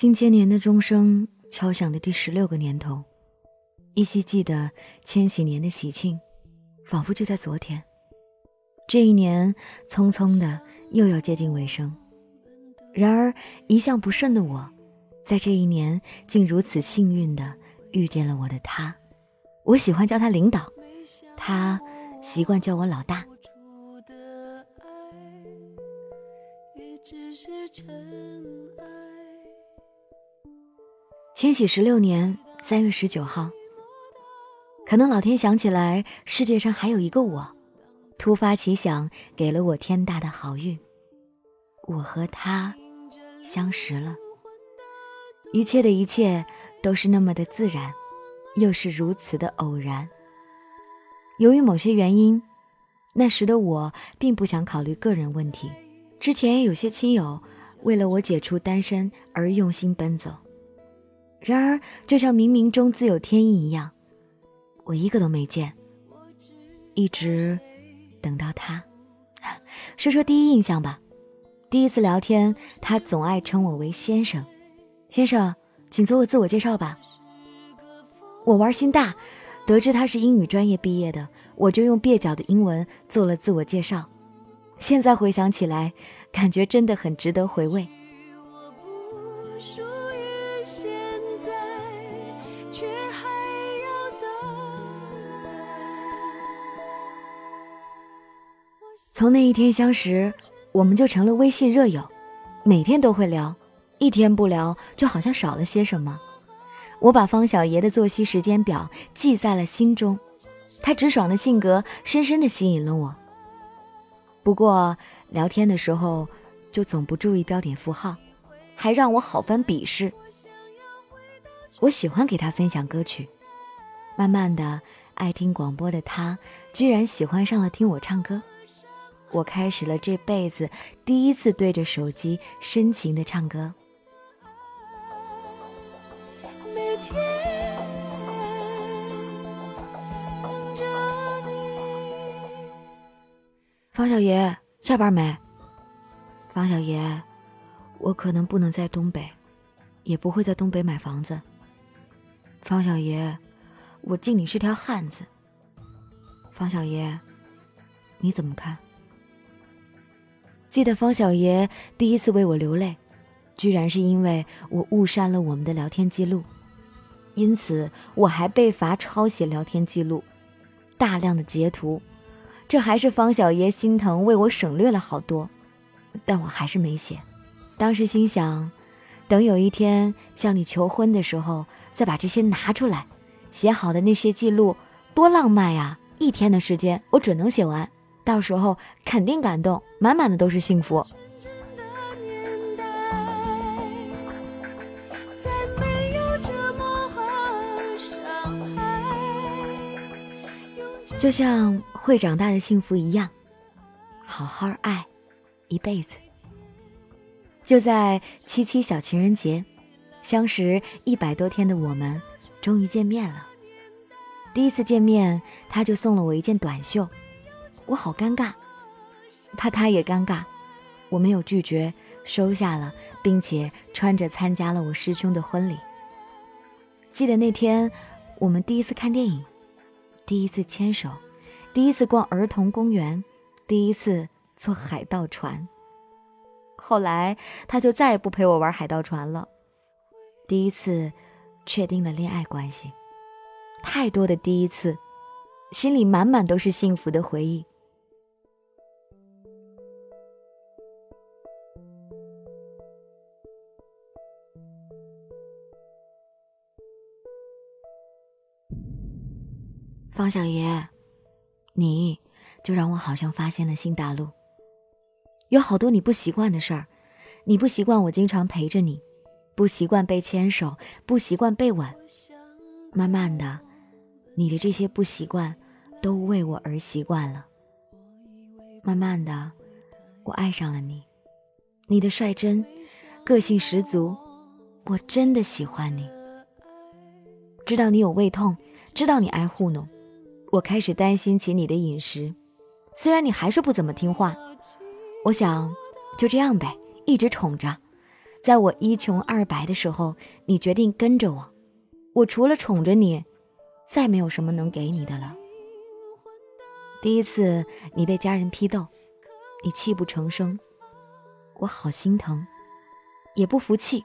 新千年的钟声敲响的第十六个年头，依稀记得千禧年的喜庆，仿佛就在昨天。这一年匆匆的又要接近尾声，然而一向不顺的我，在这一年竟如此幸运的遇见了我的他。我喜欢叫他领导，他习惯叫我老大。千禧十六年三月十九号，可能老天想起来世界上还有一个我，突发奇想，给了我天大的好运。我和他相识了，一切的一切都是那么的自然，又是如此的偶然。由于某些原因，那时的我并不想考虑个人问题。之前有些亲友为了我解除单身而用心奔走。然而，就像冥冥中自有天意一样，我一个都没见，一直等到他。说说第一印象吧。第一次聊天，他总爱称我为先生。先生，请做个自我介绍吧。我玩心大，得知他是英语专业毕业的，我就用蹩脚的英文做了自我介绍。现在回想起来，感觉真的很值得回味。从那一天相识，我们就成了微信热友，每天都会聊，一天不聊就好像少了些什么。我把方小爷的作息时间表记在了心中，他直爽的性格深深的吸引了我。不过聊天的时候就总不注意标点符号，还让我好翻鄙视。我喜欢给他分享歌曲，慢慢的，爱听广播的他居然喜欢上了听我唱歌。我开始了这辈子第一次对着手机深情的唱歌。方小爷下班没？方小爷，我可能不能在东北，也不会在东北买房子。方小爷，我敬你是条汉子。方小爷，你怎么看？记得方小爷第一次为我流泪，居然是因为我误删了我们的聊天记录，因此我还被罚抄写聊天记录，大量的截图，这还是方小爷心疼为我省略了好多，但我还是没写。当时心想，等有一天向你求婚的时候，再把这些拿出来，写好的那些记录多浪漫呀！一天的时间，我准能写完。到时候肯定感动，满满的都是幸福。就像会长大的幸福一样，好好爱，一辈子。就在七七小情人节，相识一百多天的我们，终于见面了。第一次见面，他就送了我一件短袖。我好尴尬，怕他也尴尬，我没有拒绝，收下了，并且穿着参加了我师兄的婚礼。记得那天，我们第一次看电影，第一次牵手，第一次逛儿童公园，第一次坐海盗船。后来他就再也不陪我玩海盗船了。第一次确定了恋爱关系，太多的第一次，心里满满都是幸福的回忆。方小爷，你就让我好像发现了新大陆。有好多你不习惯的事儿，你不习惯我经常陪着你，不习惯被牵手，不习惯被吻。慢慢的，你的这些不习惯都为我而习惯了。慢慢的，我爱上了你，你的率真，个性十足，我真的喜欢你。知道你有胃痛，知道你爱糊弄。我开始担心起你的饮食，虽然你还是不怎么听话，我想就这样呗，一直宠着，在我一穷二白的时候，你决定跟着我。我除了宠着你，再没有什么能给你的了。第一次你被家人批斗，你泣不成声，我好心疼，也不服气。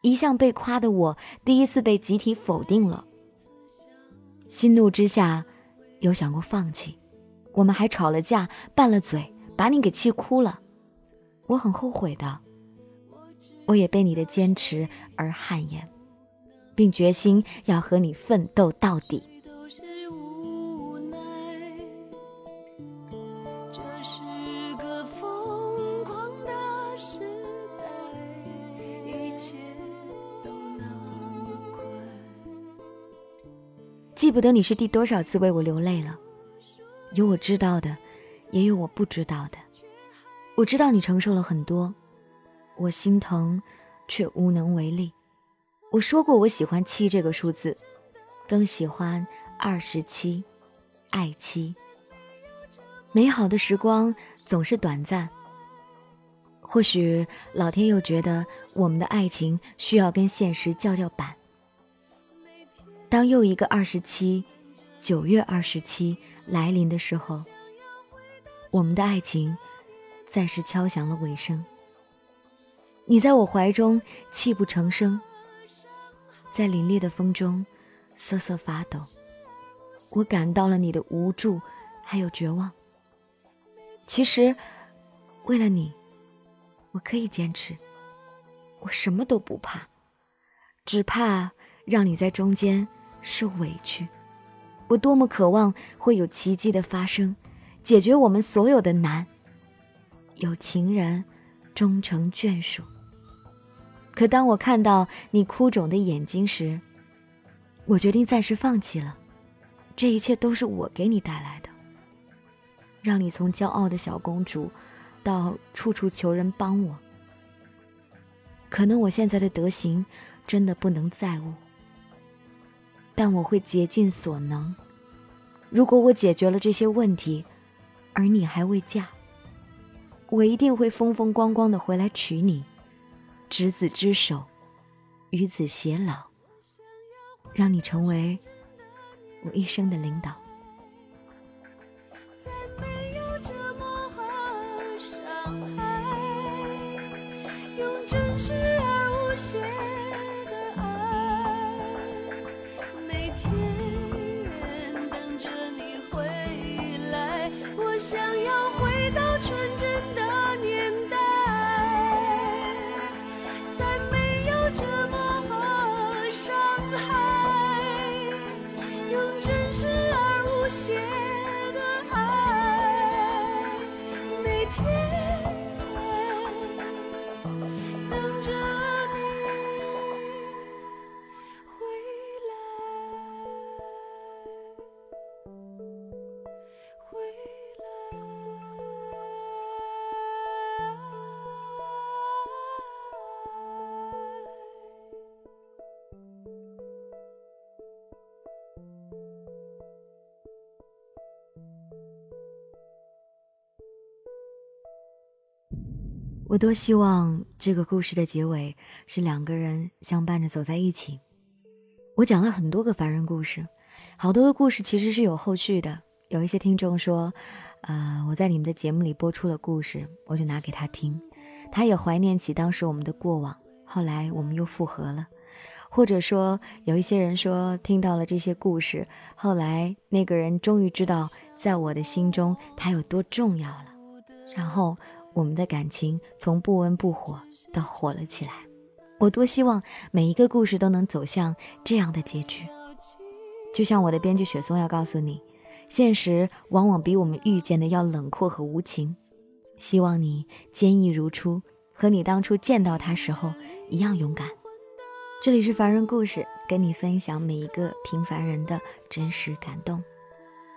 一向被夸的我，第一次被集体否定了，心怒之下，有想过放弃。我们还吵了架，拌了嘴，把你给气哭了。我很后悔的，我也被你的坚持而汗颜，并决心要和你奋斗到底。记不得你是第多少次为我流泪了，有我知道的，也有我不知道的。我知道你承受了很多，我心疼，却无能为力。我说过我喜欢七这个数字，更喜欢二十七，爱七。美好的时光总是短暂，或许老天又觉得我们的爱情需要跟现实叫叫板。当又一个二十七，九月二十七来临的时候，我们的爱情暂时敲响了尾声。你在我怀中泣不成声，在凛冽的风中瑟瑟发抖。我感到了你的无助，还有绝望。其实，为了你，我可以坚持，我什么都不怕，只怕让你在中间。受委屈，我多么渴望会有奇迹的发生，解决我们所有的难，有情人终成眷属。可当我看到你哭肿的眼睛时，我决定暂时放弃了。这一切都是我给你带来的，让你从骄傲的小公主，到处处求人帮我。可能我现在的德行，真的不能再悟。但我会竭尽所能。如果我解决了这些问题，而你还未嫁，我一定会风风光光的回来娶你，执子之手，与子偕老，让你成为我一生的领导。啊。我多希望这个故事的结尾是两个人相伴着走在一起。我讲了很多个凡人故事，好多的故事其实是有后续的。有一些听众说，呃，我在你们的节目里播出了故事，我就拿给他听，他也怀念起当时我们的过往。后来我们又复合了，或者说有一些人说听到了这些故事，后来那个人终于知道在我的心中他有多重要了，然后。我们的感情从不温不火到火了起来，我多希望每一个故事都能走向这样的结局。就像我的编剧雪松要告诉你，现实往往比我们遇见的要冷酷和无情。希望你坚毅如初，和你当初见到他时候一样勇敢。这里是凡人故事，跟你分享每一个平凡人的真实感动。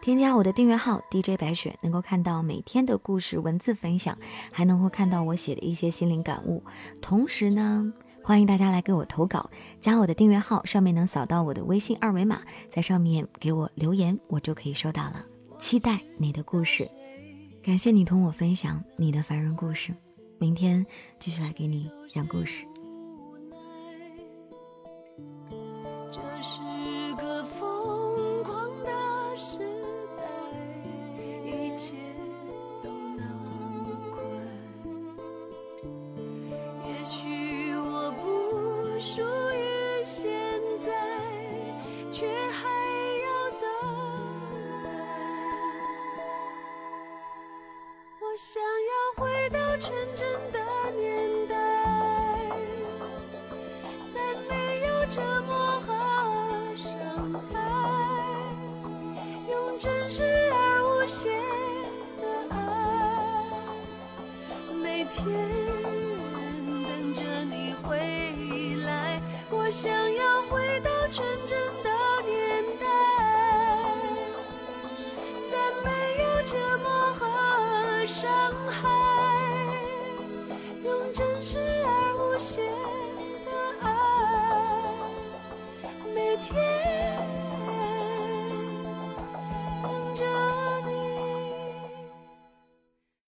添加我的订阅号 DJ 白雪，能够看到每天的故事文字分享，还能够看到我写的一些心灵感悟。同时呢，欢迎大家来给我投稿，加我的订阅号，上面能扫到我的微信二维码，在上面给我留言，我就可以收到了。期待你的故事，感谢你同我分享你的凡人故事，明天继续来给你讲故事。天等着你回来，我想要回到纯真的年代，再没有折磨和伤害。